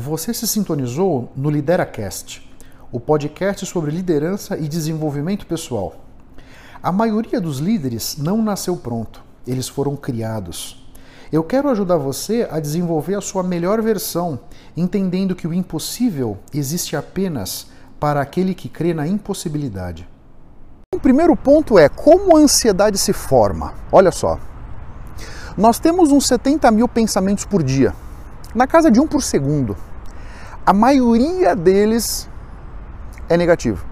Você se sintonizou no LideraCast, o podcast sobre liderança e desenvolvimento pessoal. A maioria dos líderes não nasceu pronto, eles foram criados. Eu quero ajudar você a desenvolver a sua melhor versão, entendendo que o impossível existe apenas para aquele que crê na impossibilidade. O primeiro ponto é como a ansiedade se forma. Olha só, nós temos uns 70 mil pensamentos por dia, na casa de um por segundo. A maioria deles é negativo.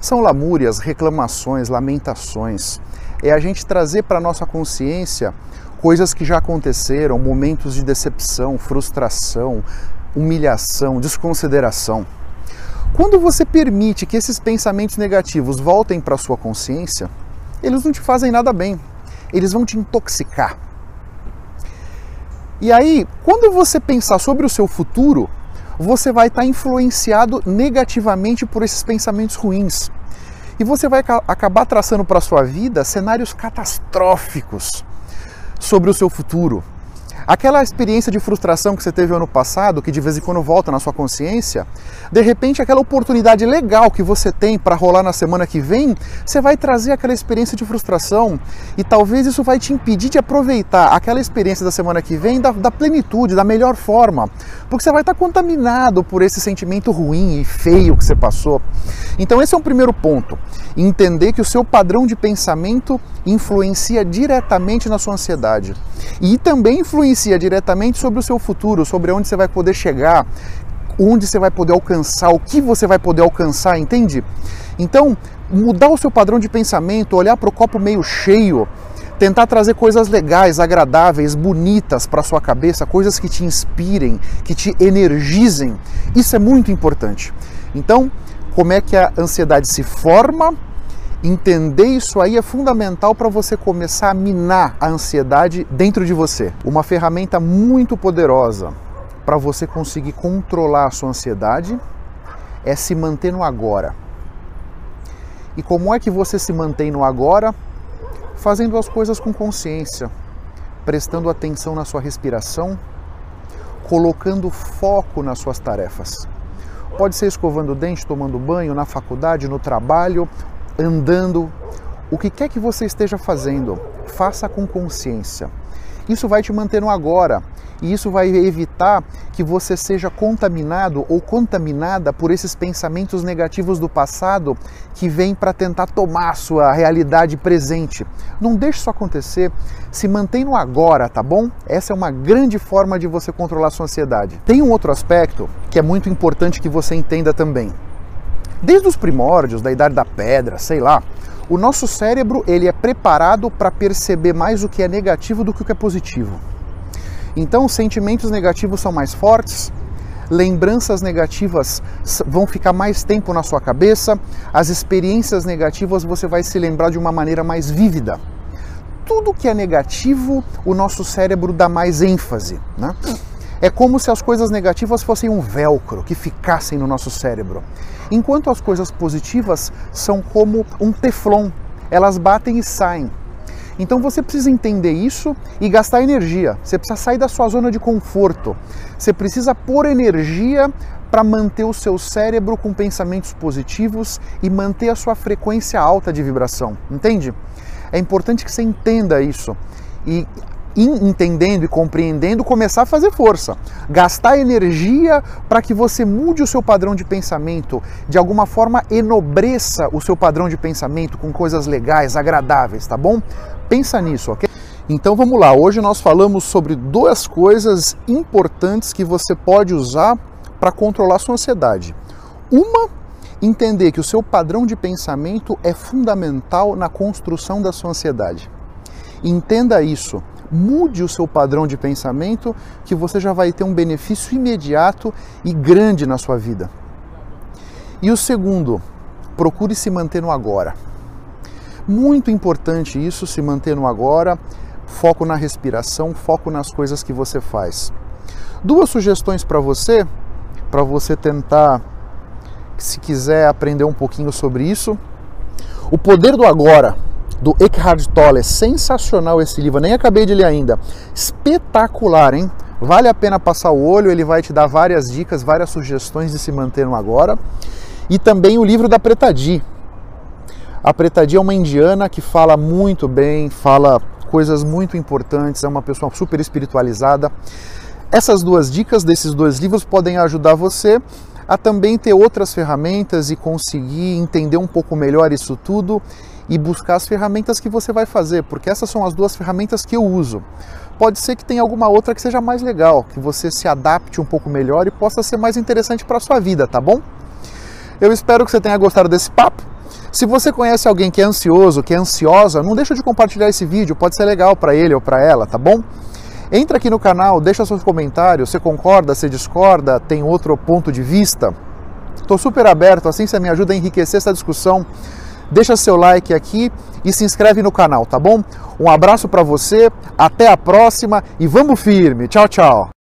São lamúrias, reclamações, lamentações. É a gente trazer para nossa consciência coisas que já aconteceram, momentos de decepção, frustração, humilhação, desconsideração. Quando você permite que esses pensamentos negativos voltem para sua consciência, eles não te fazem nada bem, eles vão te intoxicar. E aí, quando você pensar sobre o seu futuro, você vai estar influenciado negativamente por esses pensamentos ruins. E você vai acabar traçando para a sua vida cenários catastróficos sobre o seu futuro. Aquela experiência de frustração que você teve ano passado, que de vez em quando volta na sua consciência, de repente aquela oportunidade legal que você tem para rolar na semana que vem, você vai trazer aquela experiência de frustração e talvez isso vai te impedir de aproveitar aquela experiência da semana que vem da, da plenitude, da melhor forma, porque você vai estar contaminado por esse sentimento ruim e feio que você passou. Então esse é um primeiro ponto, entender que o seu padrão de pensamento influencia diretamente na sua ansiedade. E também influencia influencia diretamente sobre o seu futuro, sobre onde você vai poder chegar, onde você vai poder alcançar, o que você vai poder alcançar, entende? Então, mudar o seu padrão de pensamento, olhar para o copo meio cheio, tentar trazer coisas legais, agradáveis, bonitas para sua cabeça, coisas que te inspirem, que te energizem. Isso é muito importante. Então, como é que a ansiedade se forma? Entender isso aí é fundamental para você começar a minar a ansiedade dentro de você. Uma ferramenta muito poderosa para você conseguir controlar a sua ansiedade é se manter no agora. E como é que você se mantém no agora? Fazendo as coisas com consciência, prestando atenção na sua respiração, colocando foco nas suas tarefas. Pode ser escovando o dente, tomando banho, na faculdade, no trabalho andando, o que quer que você esteja fazendo, faça com consciência. Isso vai te manter no agora e isso vai evitar que você seja contaminado ou contaminada por esses pensamentos negativos do passado que vêm para tentar tomar a sua realidade presente. Não deixe isso acontecer, se mantém no agora, tá bom? Essa é uma grande forma de você controlar a sua ansiedade. Tem um outro aspecto que é muito importante que você entenda também. Desde os primórdios, da idade da pedra, sei lá, o nosso cérebro ele é preparado para perceber mais o que é negativo do que o que é positivo. Então, os sentimentos negativos são mais fortes, lembranças negativas vão ficar mais tempo na sua cabeça, as experiências negativas você vai se lembrar de uma maneira mais vívida. Tudo que é negativo, o nosso cérebro dá mais ênfase. Né? É como se as coisas negativas fossem um velcro que ficassem no nosso cérebro. Enquanto as coisas positivas são como um teflon, elas batem e saem. Então você precisa entender isso e gastar energia. Você precisa sair da sua zona de conforto. Você precisa pôr energia para manter o seu cérebro com pensamentos positivos e manter a sua frequência alta de vibração. Entende? É importante que você entenda isso. E entendendo e compreendendo, começar a fazer força, gastar energia para que você mude o seu padrão de pensamento, de alguma forma enobreça o seu padrão de pensamento com coisas legais, agradáveis, tá bom? Pensa nisso, ok? Então vamos lá, hoje nós falamos sobre duas coisas importantes que você pode usar para controlar sua ansiedade. Uma, entender que o seu padrão de pensamento é fundamental na construção da sua ansiedade. Entenda isso mude o seu padrão de pensamento, que você já vai ter um benefício imediato e grande na sua vida. E o segundo, procure se manter no agora. Muito importante isso, se manter no agora, foco na respiração, foco nas coisas que você faz. Duas sugestões para você, para você tentar, se quiser aprender um pouquinho sobre isso. O poder do agora do Eckhart Tolle. Sensacional esse livro, nem acabei de ler ainda. Espetacular, hein? Vale a pena passar o olho, ele vai te dar várias dicas, várias sugestões de se manter no agora. E também o livro da Pretadi. A Pretadi é uma indiana que fala muito bem, fala coisas muito importantes, é uma pessoa super espiritualizada. Essas duas dicas desses dois livros podem ajudar você a também ter outras ferramentas e conseguir entender um pouco melhor isso tudo e buscar as ferramentas que você vai fazer, porque essas são as duas ferramentas que eu uso. Pode ser que tenha alguma outra que seja mais legal, que você se adapte um pouco melhor e possa ser mais interessante para a sua vida, tá bom? Eu espero que você tenha gostado desse papo. Se você conhece alguém que é ansioso, que é ansiosa, não deixa de compartilhar esse vídeo, pode ser legal para ele ou para ela, tá bom? Entra aqui no canal, deixa seus comentários, você concorda, você discorda, tem outro ponto de vista? Estou super aberto, assim você me ajuda a enriquecer essa discussão. Deixa seu like aqui e se inscreve no canal, tá bom? Um abraço para você, até a próxima e vamos firme. Tchau, tchau.